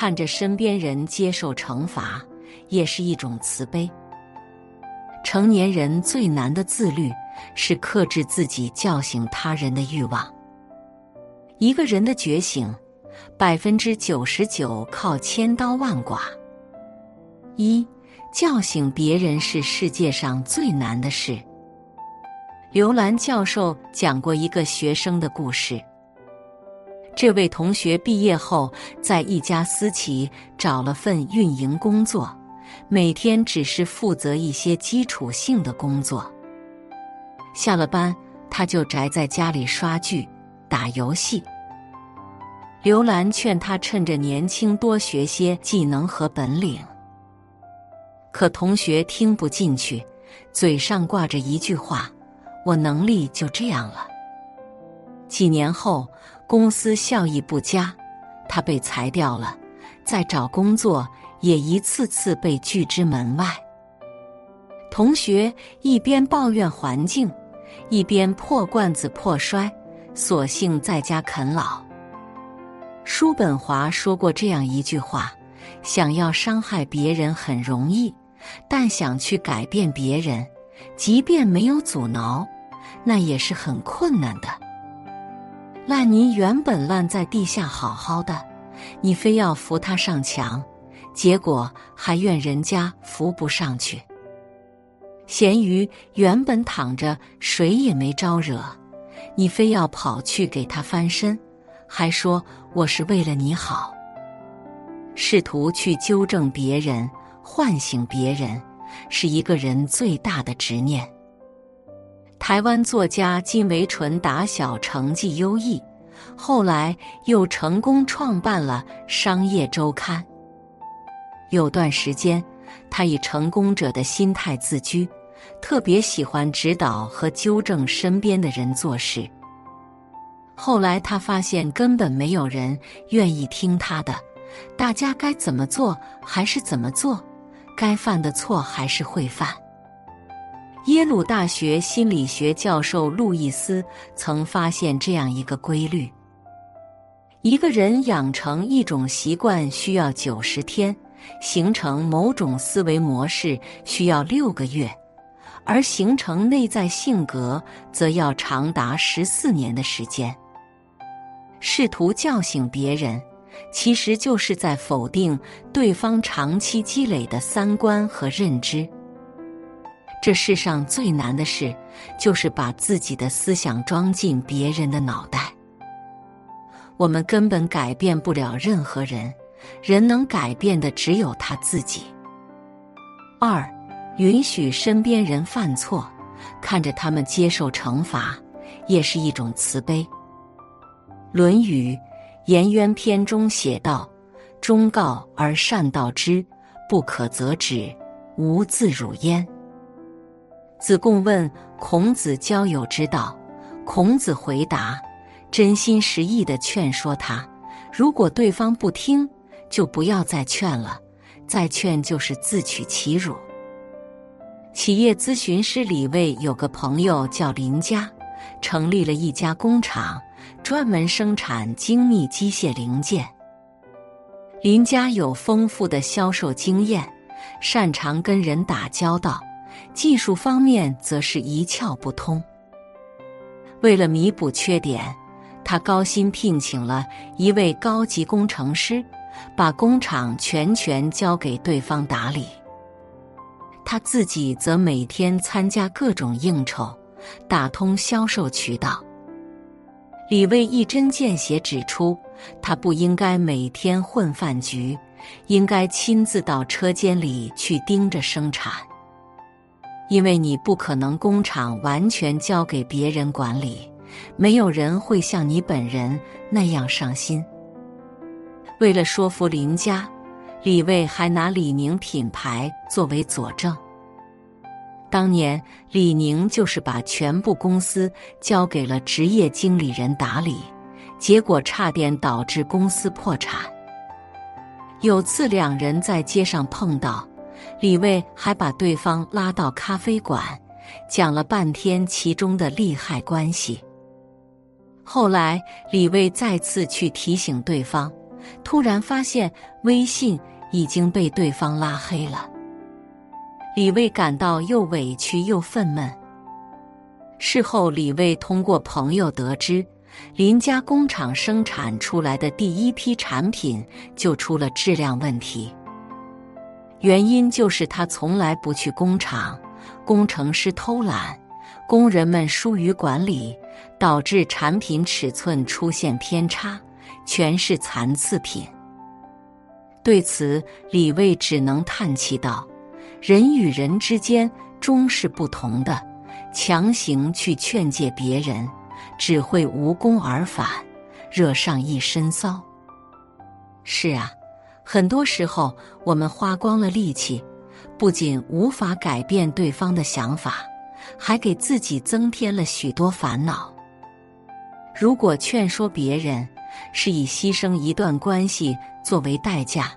看着身边人接受惩罚，也是一种慈悲。成年人最难的自律，是克制自己叫醒他人的欲望。一个人的觉醒，百分之九十九靠千刀万剐。一叫醒别人是世界上最难的事。刘兰教授讲过一个学生的故事。这位同学毕业后，在一家私企找了份运营工作。每天只是负责一些基础性的工作。下了班，他就宅在家里刷剧、打游戏。刘兰劝他趁着年轻多学些技能和本领，可同学听不进去，嘴上挂着一句话：“我能力就这样了。”几年后，公司效益不佳，他被裁掉了，再找工作。也一次次被拒之门外。同学一边抱怨环境，一边破罐子破摔，索性在家啃老。叔本华说过这样一句话：“想要伤害别人很容易，但想去改变别人，即便没有阻挠，那也是很困难的。”烂泥原本烂在地下好好的，你非要扶他上墙。结果还怨人家扶不上去。咸鱼原本躺着，谁也没招惹，你非要跑去给他翻身，还说我是为了你好。试图去纠正别人、唤醒别人，是一个人最大的执念。台湾作家金维纯打小成绩优异，后来又成功创办了《商业周刊》。有段时间，他以成功者的心态自居，特别喜欢指导和纠正身边的人做事。后来他发现根本没有人愿意听他的，大家该怎么做还是怎么做，该犯的错还是会犯。耶鲁大学心理学教授路易斯曾发现这样一个规律：一个人养成一种习惯需要九十天。形成某种思维模式需要六个月，而形成内在性格则要长达十四年的时间。试图叫醒别人，其实就是在否定对方长期积累的三观和认知。这世上最难的事，就是把自己的思想装进别人的脑袋。我们根本改变不了任何人。人能改变的只有他自己。二，允许身边人犯错，看着他们接受惩罚，也是一种慈悲。《论语·颜渊篇》中写道：“忠告而善道之，不可则止，无自辱焉。”子贡问孔子交友之道，孔子回答：“真心实意的劝说他，如果对方不听。”就不要再劝了，再劝就是自取其辱。企业咨询师李卫有个朋友叫林佳，成立了一家工厂，专门生产精密机械零件。林佳有丰富的销售经验，擅长跟人打交道，技术方面则是一窍不通。为了弥补缺点，他高薪聘请了一位高级工程师。把工厂全权交给对方打理，他自己则每天参加各种应酬，打通销售渠道。李卫一针见血指出，他不应该每天混饭局，应该亲自到车间里去盯着生产，因为你不可能工厂完全交给别人管理，没有人会像你本人那样上心。为了说服林家，李卫还拿李宁品牌作为佐证。当年李宁就是把全部公司交给了职业经理人打理，结果差点导致公司破产。有次两人在街上碰到，李卫还把对方拉到咖啡馆，讲了半天其中的利害关系。后来李卫再次去提醒对方。突然发现微信已经被对方拉黑了。李卫感到又委屈又愤懑。事后，李卫通过朋友得知，邻家工厂生产出来的第一批产品就出了质量问题。原因就是他从来不去工厂，工程师偷懒，工人们疏于管理，导致产品尺寸出现偏差，全是残次品。对此，李卫只能叹气道：“人与人之间终是不同的。”强行去劝诫别人，只会无功而返，惹上一身骚。是啊，很多时候我们花光了力气，不仅无法改变对方的想法，还给自己增添了许多烦恼。如果劝说别人是以牺牲一段关系作为代价，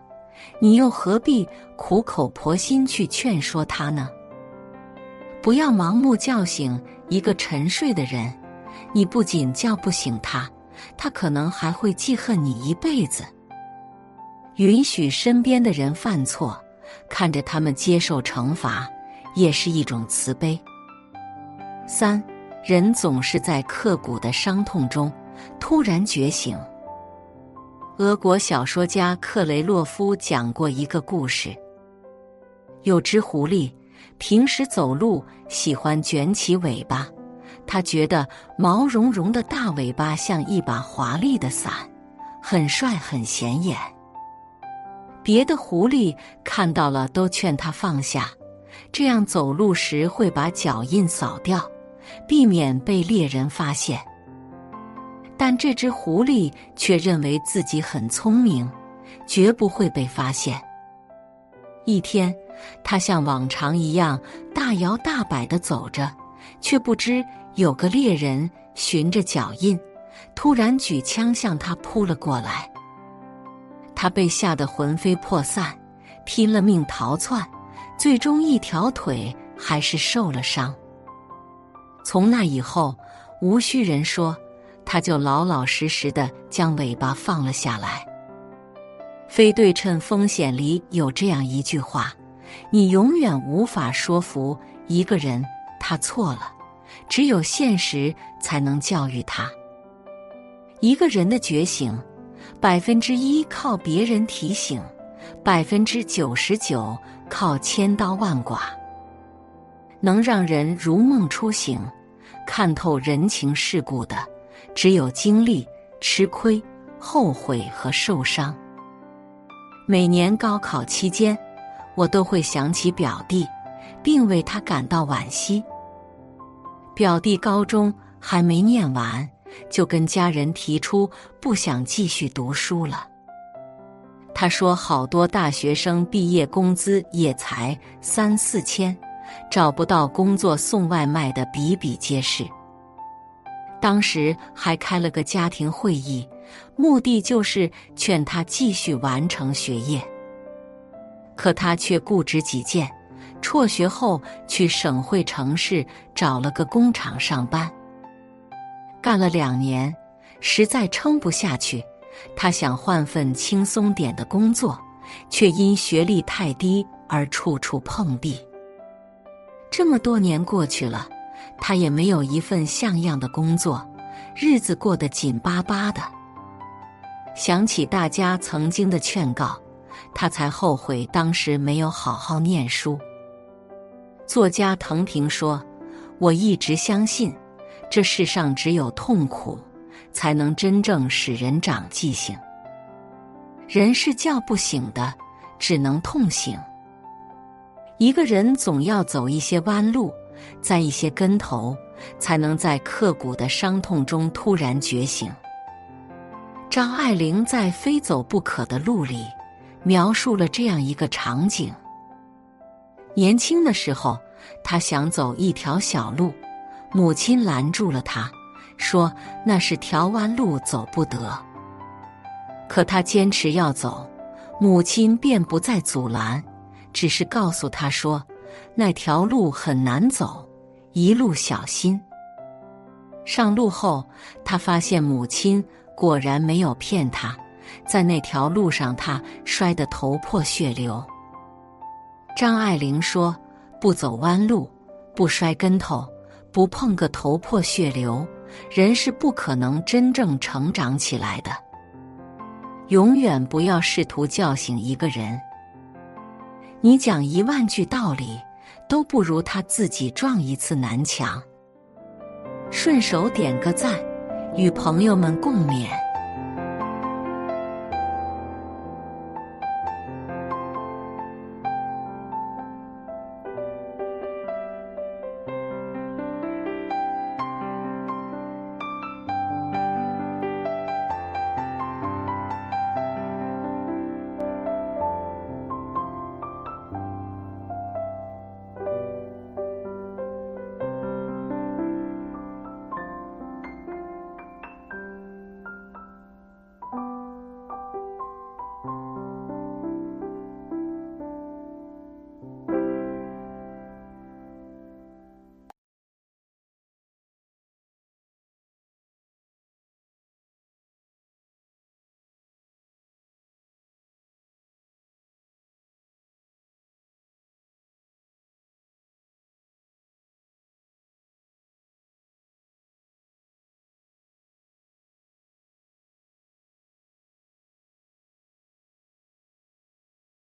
你又何必苦口婆心去劝说他呢？不要盲目叫醒一个沉睡的人，你不仅叫不醒他，他可能还会记恨你一辈子。允许身边的人犯错，看着他们接受惩罚，也是一种慈悲。三人总是在刻骨的伤痛中突然觉醒。俄国小说家克雷洛夫讲过一个故事，有只狐狸。平时走路喜欢卷起尾巴，他觉得毛茸茸的大尾巴像一把华丽的伞，很帅很显眼。别的狐狸看到了都劝他放下，这样走路时会把脚印扫掉，避免被猎人发现。但这只狐狸却认为自己很聪明，绝不会被发现。一天。他像往常一样大摇大摆的走着，却不知有个猎人循着脚印，突然举枪向他扑了过来。他被吓得魂飞魄散，拼了命逃窜，最终一条腿还是受了伤。从那以后，无需人说，他就老老实实的将尾巴放了下来。非对称风险里有这样一句话。你永远无法说服一个人他错了，只有现实才能教育他。一个人的觉醒，百分之一靠别人提醒，百分之九十九靠千刀万剐。能让人如梦初醒、看透人情世故的，只有经历、吃亏、后悔和受伤。每年高考期间。我都会想起表弟，并为他感到惋惜。表弟高中还没念完，就跟家人提出不想继续读书了。他说：“好多大学生毕业工资也才三四千，找不到工作送外卖的比比皆是。”当时还开了个家庭会议，目的就是劝他继续完成学业。可他却固执己见，辍学后去省会城市找了个工厂上班。干了两年，实在撑不下去，他想换份轻松点的工作，却因学历太低而处处碰壁。这么多年过去了，他也没有一份像样的工作，日子过得紧巴巴的。想起大家曾经的劝告。他才后悔当时没有好好念书。作家藤平说：“我一直相信，这世上只有痛苦，才能真正使人长记性。人是叫不醒的，只能痛醒。一个人总要走一些弯路，栽一些跟头，才能在刻骨的伤痛中突然觉醒。”张爱玲在《非走不可的路》里。描述了这样一个场景：年轻的时候，他想走一条小路，母亲拦住了他，说那是条弯路，走不得。可他坚持要走，母亲便不再阻拦，只是告诉他说那条路很难走，一路小心。上路后，他发现母亲果然没有骗他。在那条路上，他摔得头破血流。张爱玲说：“不走弯路，不摔跟头，不碰个头破血流，人是不可能真正成长起来的。永远不要试图叫醒一个人，你讲一万句道理，都不如他自己撞一次南墙。”顺手点个赞，与朋友们共勉。